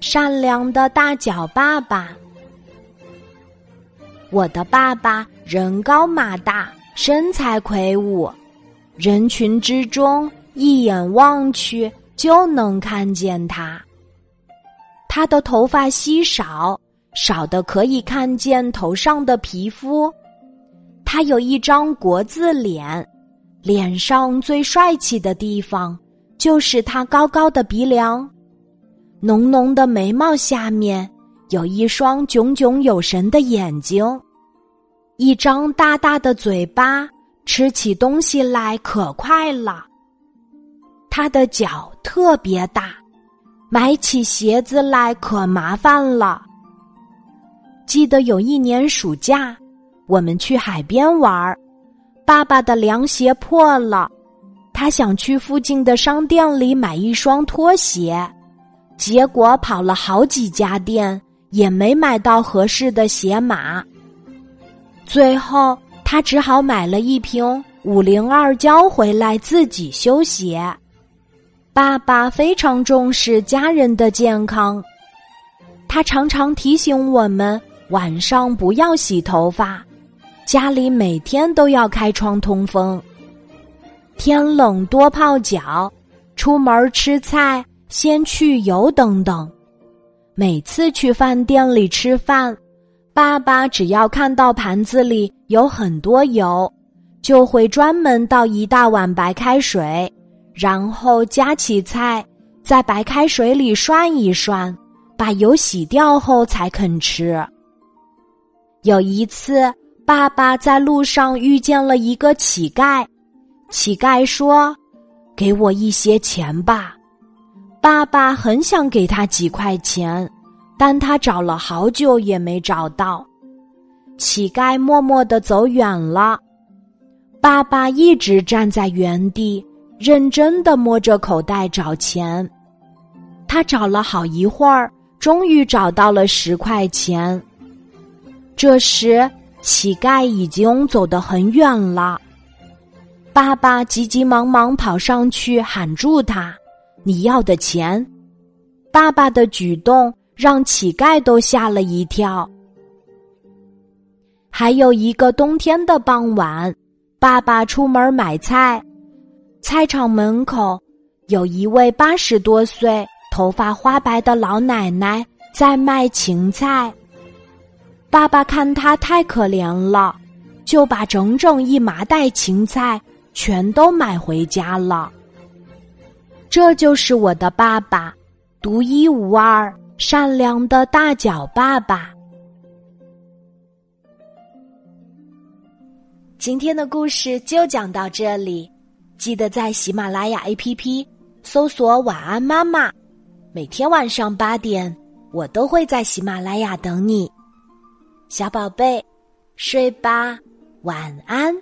善良的大脚爸爸。我的爸爸人高马大，身材魁梧，人群之中一眼望去就能看见他。他的头发稀少，少的可以看见头上的皮肤。他有一张国字脸，脸上最帅气的地方就是他高高的鼻梁，浓浓的眉毛下面有一双炯炯有神的眼睛，一张大大的嘴巴，吃起东西来可快了。他的脚特别大，买起鞋子来可麻烦了。记得有一年暑假。我们去海边玩儿，爸爸的凉鞋破了，他想去附近的商店里买一双拖鞋，结果跑了好几家店也没买到合适的鞋码。最后，他只好买了一瓶五零二胶回来自己修鞋。爸爸非常重视家人的健康，他常常提醒我们晚上不要洗头发。家里每天都要开窗通风，天冷多泡脚，出门吃菜先去油等等。每次去饭店里吃饭，爸爸只要看到盘子里有很多油，就会专门倒一大碗白开水，然后夹起菜，在白开水里涮一涮，把油洗掉后才肯吃。有一次。爸爸在路上遇见了一个乞丐，乞丐说：“给我一些钱吧。”爸爸很想给他几块钱，但他找了好久也没找到。乞丐默默的走远了，爸爸一直站在原地，认真的摸着口袋找钱。他找了好一会儿，终于找到了十块钱。这时。乞丐已经走得很远了，爸爸急急忙忙跑上去喊住他：“你要的钱！”爸爸的举动让乞丐都吓了一跳。还有一个冬天的傍晚，爸爸出门买菜，菜场门口有一位八十多岁、头发花白的老奶奶在卖芹菜。爸爸看他太可怜了，就把整整一麻袋芹菜全都买回家了。这就是我的爸爸，独一无二、善良的大脚爸爸。今天的故事就讲到这里，记得在喜马拉雅 APP 搜索“晚安妈妈”，每天晚上八点，我都会在喜马拉雅等你。小宝贝，睡吧，晚安。